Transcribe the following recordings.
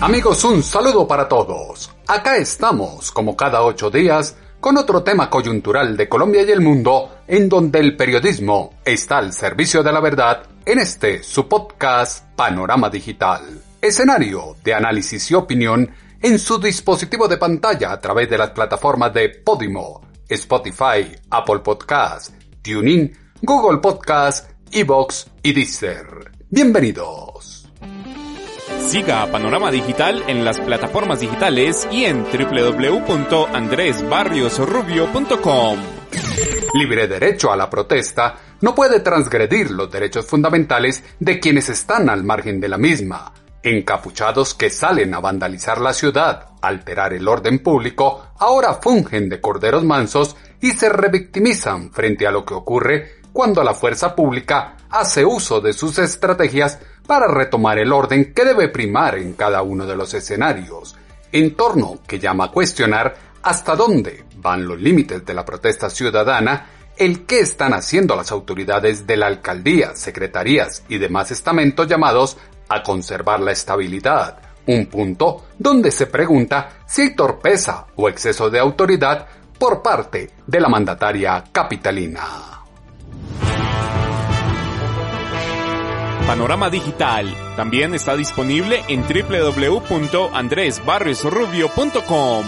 Amigos, un saludo para todos. Acá estamos, como cada ocho días, con otro tema coyuntural de Colombia y el mundo, en donde el periodismo está al servicio de la verdad, en este, su podcast Panorama Digital. Escenario de análisis y opinión en su dispositivo de pantalla a través de las plataformas de Podimo, Spotify, Apple Podcast, TuneIn, Google Podcast, Evox y Deezer. Bienvenidos. Siga Panorama Digital en las plataformas digitales y en www.andresbarriosrubio.com. Libre derecho a la protesta no puede transgredir los derechos fundamentales de quienes están al margen de la misma. Encapuchados que salen a vandalizar la ciudad, alterar el orden público, ahora fungen de corderos mansos y se revictimizan frente a lo que ocurre cuando la fuerza pública hace uso de sus estrategias para retomar el orden que debe primar en cada uno de los escenarios, entorno que llama a cuestionar hasta dónde van los límites de la protesta ciudadana, el que están haciendo las autoridades de la alcaldía, secretarías y demás estamentos llamados a conservar la estabilidad, un punto donde se pregunta si hay torpeza o exceso de autoridad por parte de la mandataria capitalina. Panorama Digital. También está disponible en www.andresbarriosrubio.com.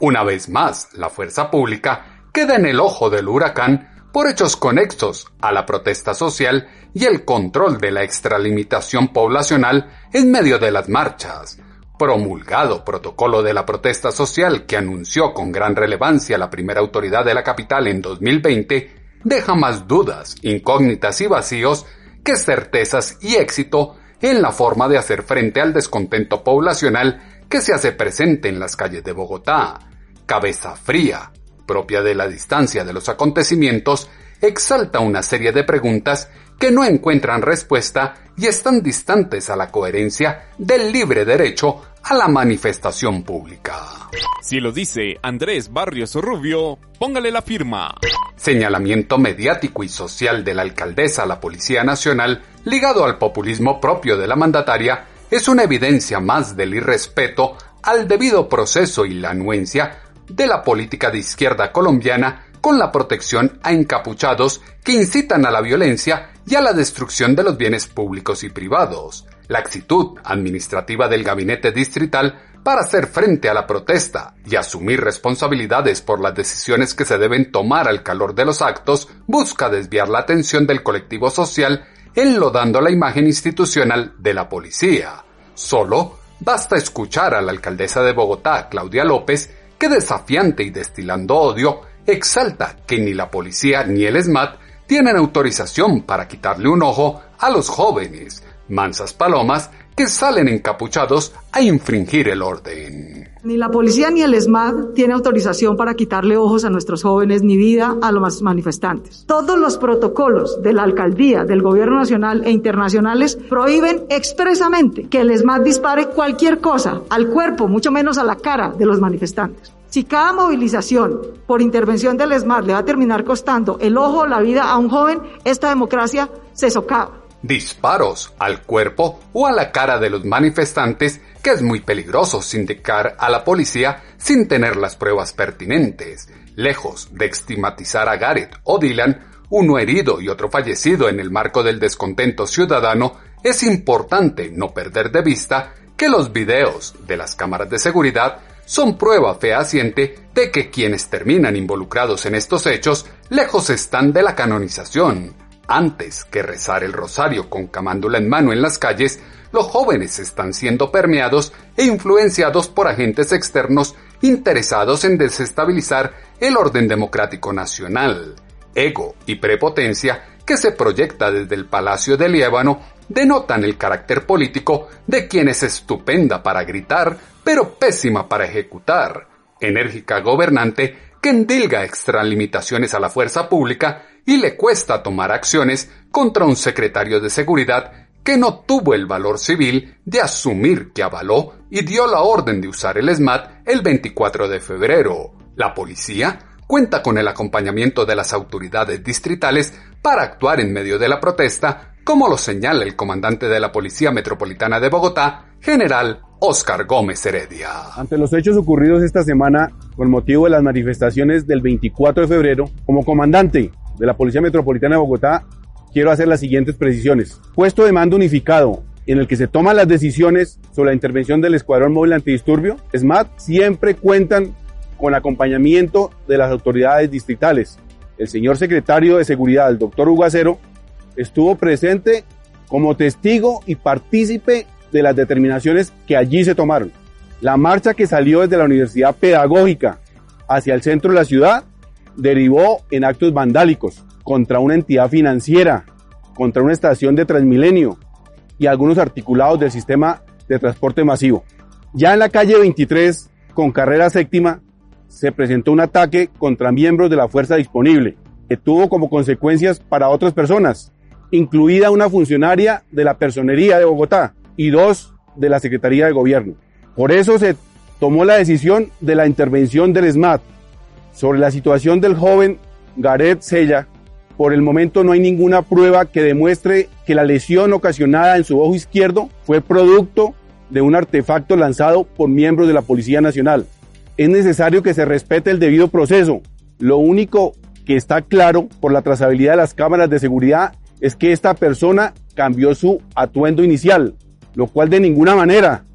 Una vez más, la fuerza pública queda en el ojo del huracán por hechos conexos a la protesta social y el control de la extralimitación poblacional en medio de las marchas. Promulgado protocolo de la protesta social que anunció con gran relevancia la primera autoridad de la capital en 2020 deja más dudas, incógnitas y vacíos que certezas y éxito en la forma de hacer frente al descontento poblacional que se hace presente en las calles de Bogotá. Cabeza fría, propia de la distancia de los acontecimientos, exalta una serie de preguntas que no encuentran respuesta y están distantes a la coherencia del libre derecho a la manifestación pública. Si lo dice Andrés Barrios Rubio, póngale la firma. Señalamiento mediático y social de la alcaldesa a la Policía Nacional, ligado al populismo propio de la mandataria, es una evidencia más del irrespeto al debido proceso y la anuencia de la política de izquierda colombiana con la protección a encapuchados que incitan a la violencia y a la destrucción de los bienes públicos y privados. La actitud administrativa del gabinete distrital para hacer frente a la protesta y asumir responsabilidades por las decisiones que se deben tomar al calor de los actos busca desviar la atención del colectivo social enlodando la imagen institucional de la policía. Solo basta escuchar a la alcaldesa de Bogotá, Claudia López, que desafiante y destilando odio, exalta que ni la policía ni el SMAT tienen autorización para quitarle un ojo a los jóvenes, mansas palomas que salen encapuchados a infringir el orden. Ni la policía ni el ESMAD tiene autorización para quitarle ojos a nuestros jóvenes ni vida a los manifestantes. Todos los protocolos de la alcaldía, del gobierno nacional e internacionales prohíben expresamente que el ESMAD dispare cualquier cosa al cuerpo, mucho menos a la cara de los manifestantes. Si cada movilización por intervención del ESMAD le va a terminar costando el ojo o la vida a un joven, esta democracia se socava disparos al cuerpo o a la cara de los manifestantes que es muy peligroso sindicar a la policía sin tener las pruebas pertinentes. Lejos de estigmatizar a Gareth o Dylan, uno herido y otro fallecido en el marco del descontento ciudadano, es importante no perder de vista que los videos de las cámaras de seguridad son prueba fehaciente de que quienes terminan involucrados en estos hechos lejos están de la canonización, antes que rezar el rosario con camándula en mano en las calles, los jóvenes están siendo permeados e influenciados por agentes externos interesados en desestabilizar el orden democrático nacional. Ego y prepotencia que se proyecta desde el Palacio de Líbano denotan el carácter político de quien es estupenda para gritar, pero pésima para ejecutar, enérgica gobernante que endilga extralimitaciones a la fuerza pública y le cuesta tomar acciones contra un secretario de seguridad que no tuvo el valor civil de asumir que avaló y dio la orden de usar el SMAT el 24 de febrero. La policía cuenta con el acompañamiento de las autoridades distritales para actuar en medio de la protesta, como lo señala el comandante de la Policía Metropolitana de Bogotá, general Oscar Gómez Heredia. Ante los hechos ocurridos esta semana con motivo de las manifestaciones del 24 de febrero, como comandante de la Policía Metropolitana de Bogotá, quiero hacer las siguientes precisiones. Puesto de mando unificado en el que se toman las decisiones sobre la intervención del Escuadrón Móvil Antidisturbio, SMAT, siempre cuentan con acompañamiento de las autoridades distritales. El señor secretario de Seguridad, el doctor Hugo Acero, estuvo presente como testigo y partícipe de las determinaciones que allí se tomaron. La marcha que salió desde la Universidad Pedagógica hacia el centro de la ciudad derivó en actos vandálicos contra una entidad financiera, contra una estación de Transmilenio y algunos articulados del sistema de transporte masivo. Ya en la calle 23, con carrera séptima, se presentó un ataque contra miembros de la fuerza disponible, que tuvo como consecuencias para otras personas, incluida una funcionaria de la Personería de Bogotá y dos de la Secretaría de Gobierno. Por eso se tomó la decisión de la intervención del SMAT sobre la situación del joven Gareth Sella. Por el momento no hay ninguna prueba que demuestre que la lesión ocasionada en su ojo izquierdo fue producto de un artefacto lanzado por miembros de la Policía Nacional. Es necesario que se respete el debido proceso. Lo único que está claro por la trazabilidad de las cámaras de seguridad es que esta persona cambió su atuendo inicial, lo cual de ninguna manera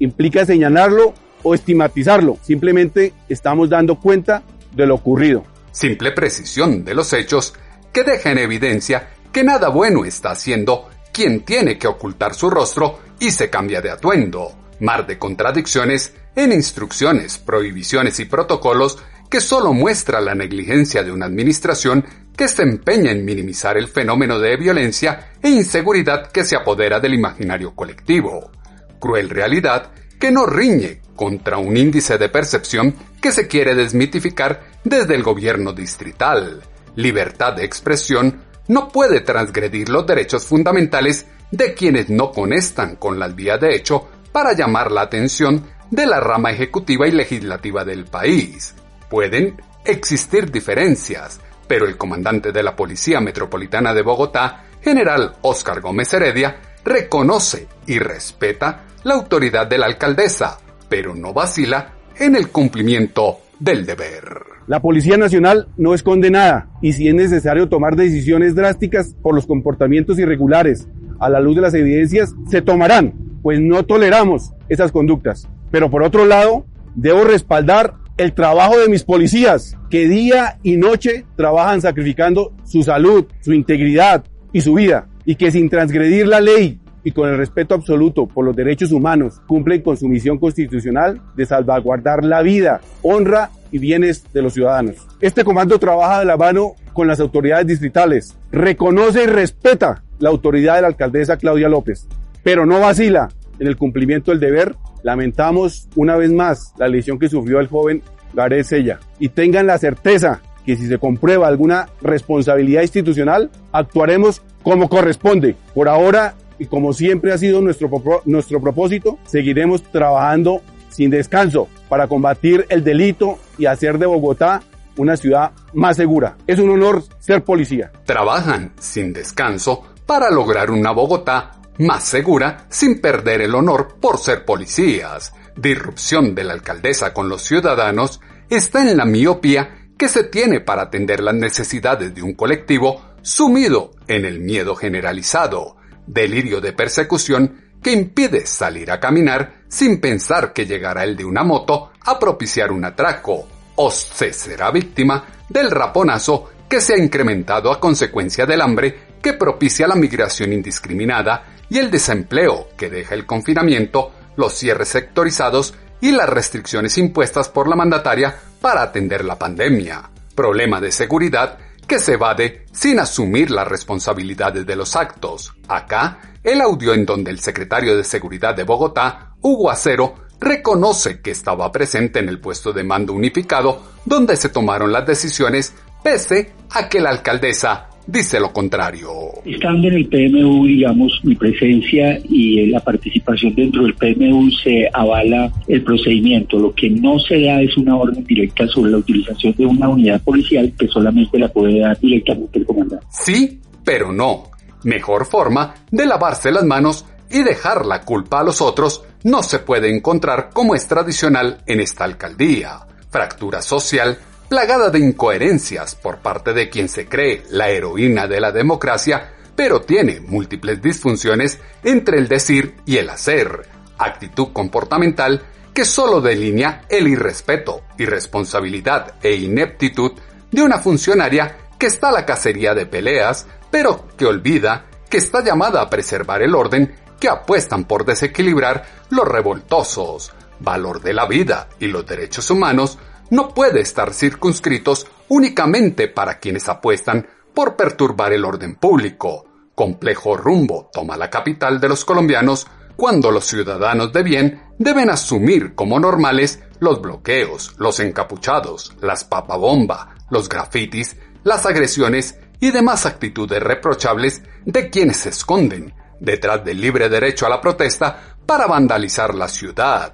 implica señalarlo o estigmatizarlo. Simplemente estamos dando cuenta de lo ocurrido. Simple precisión de los hechos que deja en evidencia que nada bueno está haciendo quien tiene que ocultar su rostro y se cambia de atuendo. Mar de contradicciones en instrucciones, prohibiciones y protocolos que solo muestra la negligencia de una administración que se empeña en minimizar el fenómeno de violencia e inseguridad que se apodera del imaginario colectivo. Cruel realidad que no riñe contra un índice de percepción que se quiere desmitificar desde el gobierno distrital. Libertad de expresión no puede transgredir los derechos fundamentales de quienes no conectan con las vías de hecho para llamar la atención de la rama ejecutiva y legislativa del país. Pueden existir diferencias, pero el comandante de la Policía Metropolitana de Bogotá, general Óscar Gómez Heredia, reconoce y respeta la autoridad de la alcaldesa, pero no vacila en el cumplimiento del deber. La Policía Nacional no esconde nada y si es necesario tomar decisiones drásticas por los comportamientos irregulares a la luz de las evidencias, se tomarán, pues no toleramos esas conductas. Pero por otro lado, debo respaldar el trabajo de mis policías, que día y noche trabajan sacrificando su salud, su integridad y su vida, y que sin transgredir la ley y con el respeto absoluto por los derechos humanos cumplen con su misión constitucional de salvaguardar la vida, honra y bienes de los ciudadanos. Este comando trabaja de la mano con las autoridades distritales, reconoce y respeta la autoridad de la alcaldesa Claudia López, pero no vacila en el cumplimiento del deber. Lamentamos una vez más la lesión que sufrió el joven Gareth Sella y tengan la certeza que si se comprueba alguna responsabilidad institucional, actuaremos como corresponde. Por ahora y como siempre ha sido nuestro, nuestro propósito, seguiremos trabajando sin descanso para combatir el delito y hacer de Bogotá una ciudad más segura. Es un honor ser policía. Trabajan sin descanso para lograr una Bogotá más segura sin perder el honor por ser policías. Disrupción de la alcaldesa con los ciudadanos está en la miopía que se tiene para atender las necesidades de un colectivo sumido en el miedo generalizado delirio de persecución que impide salir a caminar sin pensar que llegará el de una moto a propiciar un atraco, o se será víctima del raponazo que se ha incrementado a consecuencia del hambre que propicia la migración indiscriminada y el desempleo que deja el confinamiento, los cierres sectorizados y las restricciones impuestas por la mandataria para atender la pandemia. Problema de seguridad que se evade sin asumir las responsabilidades de los actos. Acá, el audio en donde el secretario de Seguridad de Bogotá, Hugo Acero, reconoce que estaba presente en el puesto de mando unificado donde se tomaron las decisiones pese a que la alcaldesa dice lo contrario. Estando en el PMU, digamos, mi presencia y la participación dentro del PMU se avala el procedimiento. Lo que no se da es una orden directa sobre la utilización de una unidad policial que solamente la puede dar directamente el comandante. Sí, pero no. Mejor forma de lavarse las manos y dejar la culpa a los otros no se puede encontrar como es tradicional en esta alcaldía. Fractura social plagada de incoherencias por parte de quien se cree la heroína de la democracia, pero tiene múltiples disfunciones entre el decir y el hacer, actitud comportamental que solo delinea el irrespeto, irresponsabilidad e ineptitud de una funcionaria que está a la cacería de peleas, pero que olvida que está llamada a preservar el orden que apuestan por desequilibrar los revoltosos, valor de la vida y los derechos humanos no puede estar circunscritos únicamente para quienes apuestan por perturbar el orden público. Complejo rumbo toma la capital de los colombianos cuando los ciudadanos de bien deben asumir como normales los bloqueos, los encapuchados, las papabomba, los grafitis, las agresiones y demás actitudes reprochables de quienes se esconden detrás del libre derecho a la protesta para vandalizar la ciudad.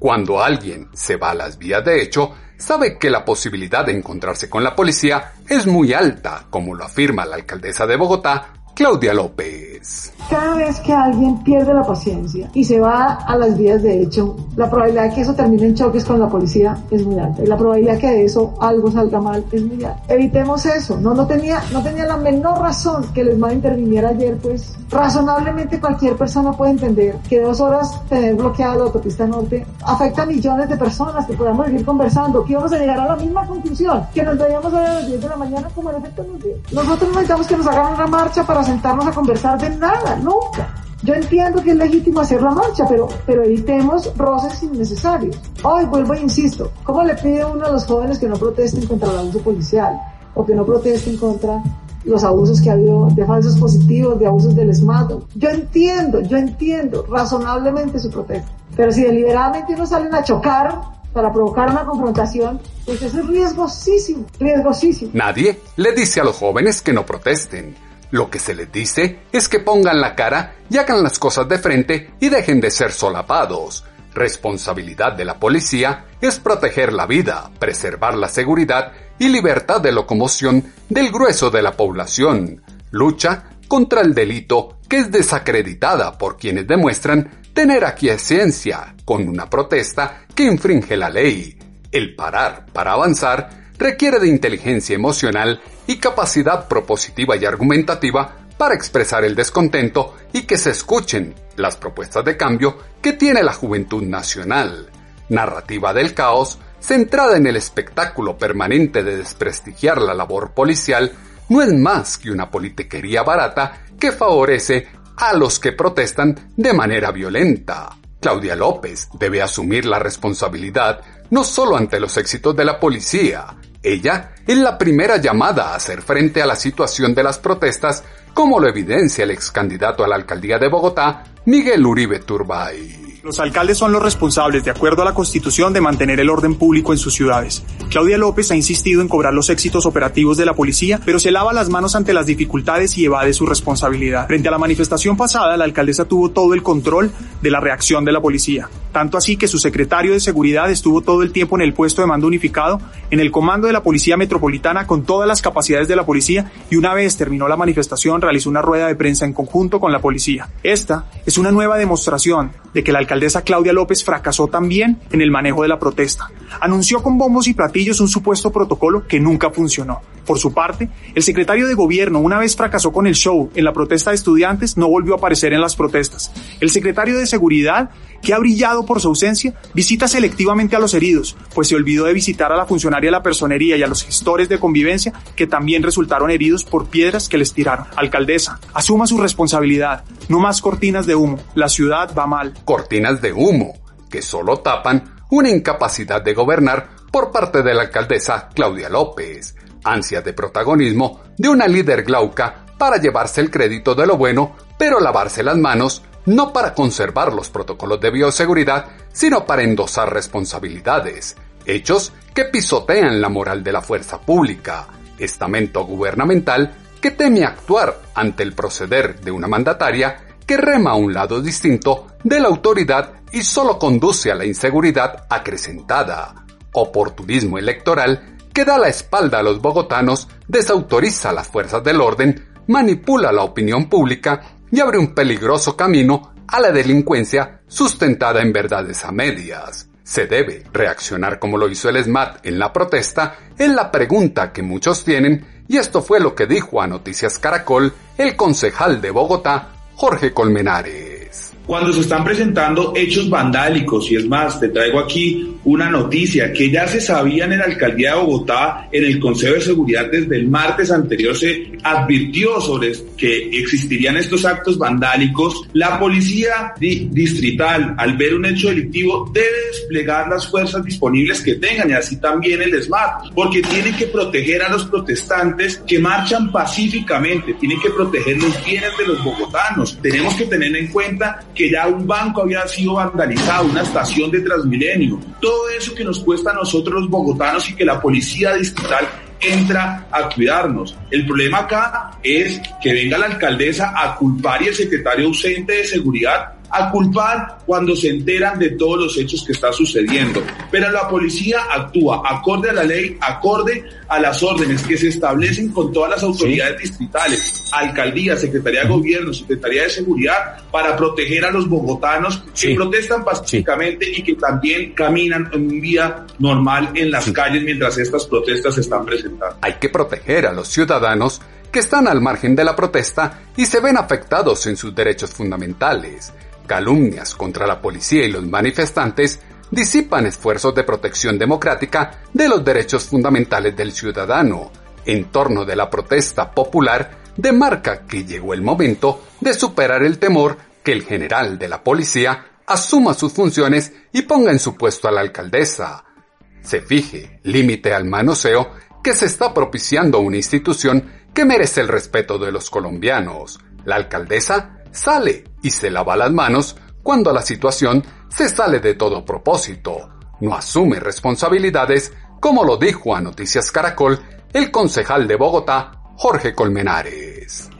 Cuando alguien se va a las vías de hecho, sabe que la posibilidad de encontrarse con la policía es muy alta, como lo afirma la alcaldesa de Bogotá, Claudia López. Cada vez que alguien pierde la paciencia y se va a las vías de hecho, la probabilidad de que eso termine en choques con la policía es muy alta. Y la probabilidad que de eso algo salga mal es muy alta. Evitemos eso. No, no, tenía, no tenía la menor razón que les a interviniera ayer, pues razonablemente cualquier persona puede entender que dos horas tener bloqueada la autopista norte afecta a millones de personas que podamos seguir conversando, que vamos a llegar a la misma conclusión, que nos veíamos a las 10 de la mañana como el efecto nos Nosotros necesitamos que nos hagan una marcha para sentarnos a conversar de nada, nunca. Yo entiendo que es legítimo hacer la marcha, pero, pero evitemos roces innecesarios. Hoy vuelvo e insisto, ¿cómo le pide uno a los jóvenes que no protesten contra el abuso policial o que no protesten contra los abusos que ha habido de falsos positivos, de abusos del SMAT? Yo entiendo, yo entiendo razonablemente su protesta, pero si deliberadamente no salen a chocar para provocar una confrontación, pues eso es riesgosísimo, riesgosísimo. Nadie le dice a los jóvenes que no protesten lo que se les dice es que pongan la cara y hagan las cosas de frente y dejen de ser solapados. Responsabilidad de la policía es proteger la vida, preservar la seguridad y libertad de locomoción del grueso de la población. Lucha contra el delito que es desacreditada por quienes demuestran tener aquiescencia con una protesta que infringe la ley. El parar para avanzar requiere de inteligencia emocional y capacidad propositiva y argumentativa para expresar el descontento y que se escuchen las propuestas de cambio que tiene la juventud nacional. Narrativa del caos, centrada en el espectáculo permanente de desprestigiar la labor policial, no es más que una politiquería barata que favorece a los que protestan de manera violenta. Claudia López debe asumir la responsabilidad no solo ante los éxitos de la policía, ella es la primera llamada a hacer frente a la situación de las protestas, como lo evidencia el ex candidato a la alcaldía de Bogotá, Miguel Uribe Turbay. Los alcaldes son los responsables, de acuerdo a la Constitución, de mantener el orden público en sus ciudades. Claudia López ha insistido en cobrar los éxitos operativos de la policía, pero se lava las manos ante las dificultades y evade su responsabilidad. Frente a la manifestación pasada, la alcaldesa tuvo todo el control de la reacción de la policía. Tanto así que su secretario de seguridad estuvo todo el tiempo en el puesto de mando unificado, en el comando de la Policía Metropolitana con todas las capacidades de la policía y una vez terminó la manifestación realizó una rueda de prensa en conjunto con la policía. Esta es una nueva demostración de que la alcaldesa Claudia López fracasó también en el manejo de la protesta. Anunció con bombos y platillos un supuesto protocolo que nunca funcionó. Por su parte, el secretario de gobierno, una vez fracasó con el show en la protesta de estudiantes, no volvió a aparecer en las protestas. El secretario de seguridad, que ha brillado por su ausencia, visita selectivamente a los heridos, pues se olvidó de visitar a la funcionaria de la personería y a los gestores de convivencia, que también resultaron heridos por piedras que les tiraron. Alcaldesa, asuma su responsabilidad. No más cortinas de humo. La ciudad va mal. Cortinas de humo, que solo tapan una incapacidad de gobernar por parte de la alcaldesa Claudia López ansia de protagonismo de una líder glauca para llevarse el crédito de lo bueno, pero lavarse las manos no para conservar los protocolos de bioseguridad, sino para endosar responsabilidades, hechos que pisotean la moral de la fuerza pública, estamento gubernamental que teme actuar ante el proceder de una mandataria que rema a un lado distinto de la autoridad y solo conduce a la inseguridad acrecentada, oportunismo electoral que da la espalda a los bogotanos, desautoriza a las fuerzas del orden, manipula la opinión pública y abre un peligroso camino a la delincuencia sustentada en verdades a medias. Se debe reaccionar como lo hizo el SMAT en la protesta, en la pregunta que muchos tienen, y esto fue lo que dijo a Noticias Caracol el concejal de Bogotá, Jorge Colmenares cuando se están presentando hechos vandálicos, y es más, te traigo aquí una noticia que ya se sabía en la alcaldía de Bogotá, en el Consejo de Seguridad desde el martes anterior se advirtió sobre que existirían estos actos vandálicos, la policía distrital, al ver un hecho delictivo, debe desplegar las fuerzas disponibles que tengan y así también el SMAT, porque tienen que proteger a los protestantes que marchan pacíficamente, tienen que proteger los bienes de los bogotanos. Tenemos que tener en cuenta que ya un banco había sido vandalizado, una estación de Transmilenio, todo eso que nos cuesta a nosotros los bogotanos y que la policía distrital entra a cuidarnos. El problema acá es que venga la alcaldesa a culpar y el secretario ausente de seguridad a culpar cuando se enteran de todos los hechos que está sucediendo. Pero la policía actúa acorde a la ley, acorde a las órdenes que se establecen con todas las autoridades distritales, alcaldía, secretaría de gobierno, secretaría de seguridad, para proteger a los bogotanos que protestan pacíficamente y que también caminan en un vía normal en las calles mientras estas protestas se están presentando. Hay que proteger a los ciudadanos que están al margen de la protesta y se ven afectados en sus derechos fundamentales calumnias contra la policía y los manifestantes disipan esfuerzos de protección democrática de los derechos fundamentales del ciudadano. En torno de la protesta popular, demarca que llegó el momento de superar el temor que el general de la policía asuma sus funciones y ponga en su puesto a la alcaldesa. Se fije límite al manoseo que se está propiciando una institución que merece el respeto de los colombianos. La alcaldesa sale y se lava las manos cuando la situación se sale de todo propósito. No asume responsabilidades, como lo dijo a Noticias Caracol el concejal de Bogotá, Jorge Colmenares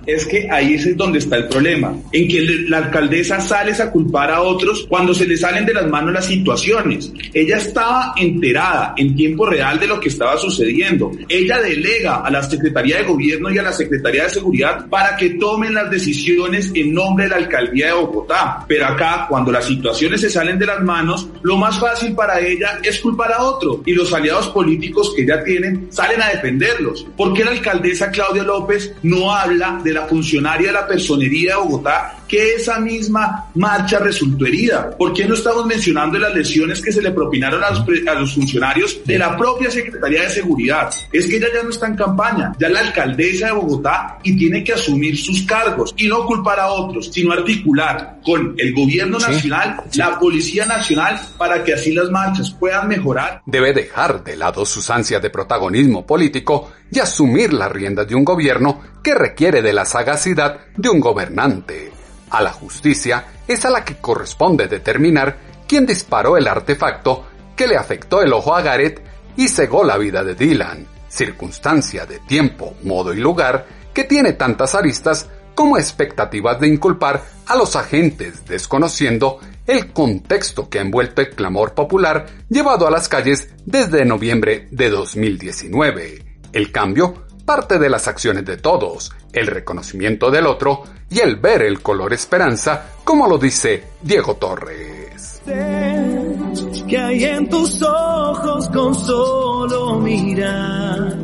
es que ahí es donde está el problema, en que la alcaldesa sale a culpar a otros cuando se le salen de las manos las situaciones. Ella estaba enterada en tiempo real de lo que estaba sucediendo. Ella delega a la Secretaría de Gobierno y a la Secretaría de Seguridad para que tomen las decisiones en nombre de la alcaldía de Bogotá. Pero acá, cuando las situaciones se salen de las manos, lo más fácil para ella es culpar a otro y los aliados políticos que ella tienen salen a defenderlos. ¿Por qué la alcaldesa Claudia López no habla de la funcionaria de la personería de Bogotá que esa misma marcha resultó herida. ¿Por qué no estamos mencionando las lesiones que se le propinaron a los, funcionarios de la propia Secretaría de Seguridad? Es que ella ya no está en campaña, ya la alcaldesa de Bogotá y tiene que asumir sus cargos y no culpar a otros, sino articular con el gobierno nacional, la Policía Nacional, para que así las marchas puedan mejorar. Debe dejar de lado sus ansias de protagonismo político y asumir las riendas de un gobierno que requiere de la sagacidad de un gobernante. A la justicia es a la que corresponde determinar quién disparó el artefacto que le afectó el ojo a Gareth y cegó la vida de Dylan, circunstancia de tiempo, modo y lugar que tiene tantas aristas como expectativas de inculpar a los agentes desconociendo el contexto que ha envuelto el clamor popular llevado a las calles desde noviembre de 2019. El cambio parte de las acciones de todos, el reconocimiento del otro y el ver el color esperanza, como lo dice Diego Torres. Que hay en tus ojos con solo mirar,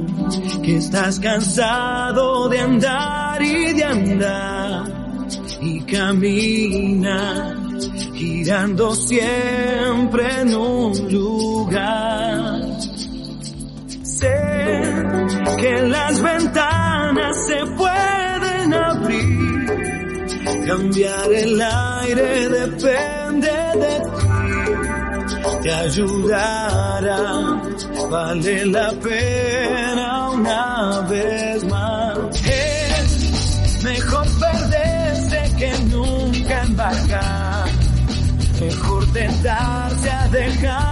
que estás cansado de andar y de andar y camina girando siempre en un lugar. Que las ventanas se pueden abrir. Cambiar el aire depende de ti. te ayudará. Vale la pena una vez más. Es mejor perderse que nunca embarcar. Mejor tentarse a dejar.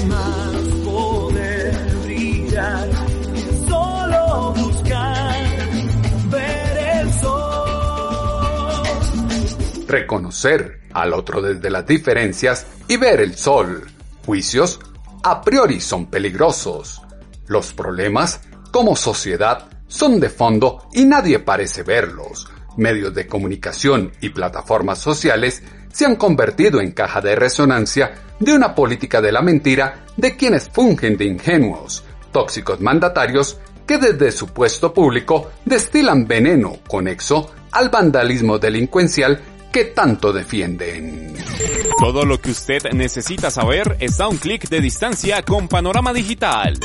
reconocer al otro desde las diferencias y ver el sol. Juicios a priori son peligrosos. Los problemas, como sociedad, son de fondo y nadie parece verlos. Medios de comunicación y plataformas sociales se han convertido en caja de resonancia de una política de la mentira de quienes fungen de ingenuos, tóxicos mandatarios que desde su puesto público destilan veneno conexo al vandalismo delincuencial que tanto defienden. Todo lo que usted necesita saber está a un clic de distancia con Panorama Digital.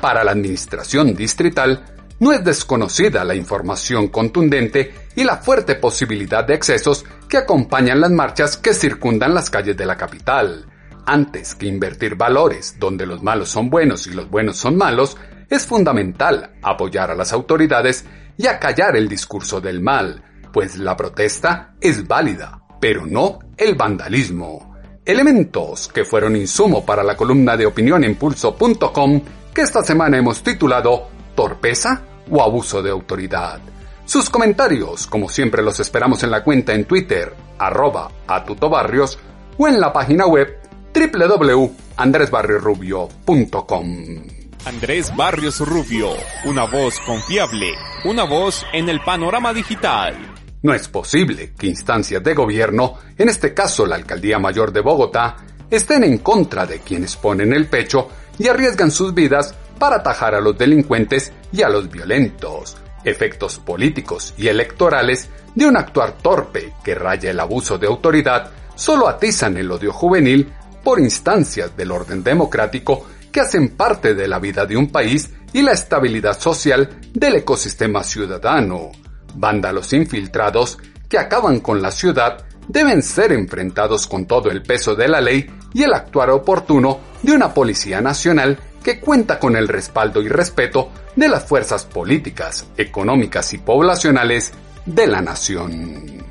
Para la administración distrital, no es desconocida la información contundente y la fuerte posibilidad de excesos que acompañan las marchas que circundan las calles de la capital. Antes que invertir valores donde los malos son buenos y los buenos son malos, es fundamental apoyar a las autoridades y acallar el discurso del mal, pues la protesta es válida, pero no el vandalismo. Elementos que fueron insumo para la columna de opinión en pulso.com que esta semana hemos titulado ¿Torpeza o abuso de autoridad? Sus comentarios, como siempre, los esperamos en la cuenta en Twitter, arroba atutobarrios, o en la página web www.andresbarriorubio.com. Andrés Barrios Rubio, una voz confiable, una voz en el panorama digital. No es posible que instancias de gobierno, en este caso la Alcaldía Mayor de Bogotá, estén en contra de quienes ponen el pecho y arriesgan sus vidas para atajar a los delincuentes y a los violentos, efectos políticos y electorales de un actuar torpe que raya el abuso de autoridad, solo atizan el odio juvenil por instancias del orden democrático que hacen parte de la vida de un país y la estabilidad social del ecosistema ciudadano. Vándalos infiltrados que acaban con la ciudad deben ser enfrentados con todo el peso de la ley y el actuar oportuno de una Policía Nacional que cuenta con el respaldo y respeto de las fuerzas políticas, económicas y poblacionales de la nación.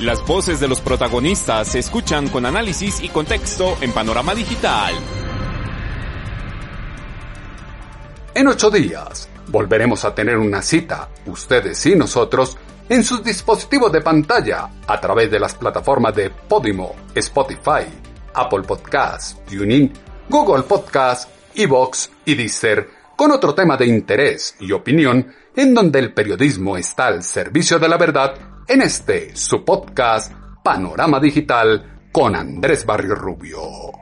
Las voces de los protagonistas se escuchan con análisis y contexto en Panorama Digital. En ocho días volveremos a tener una cita, ustedes y nosotros, en sus dispositivos de pantalla a través de las plataformas de Podimo, Spotify, Apple Podcasts, TuneIn, Google Podcasts, Evox y Deezer, con otro tema de interés y opinión en donde el periodismo está al servicio de la verdad en este su podcast Panorama Digital con Andrés Barrio Rubio.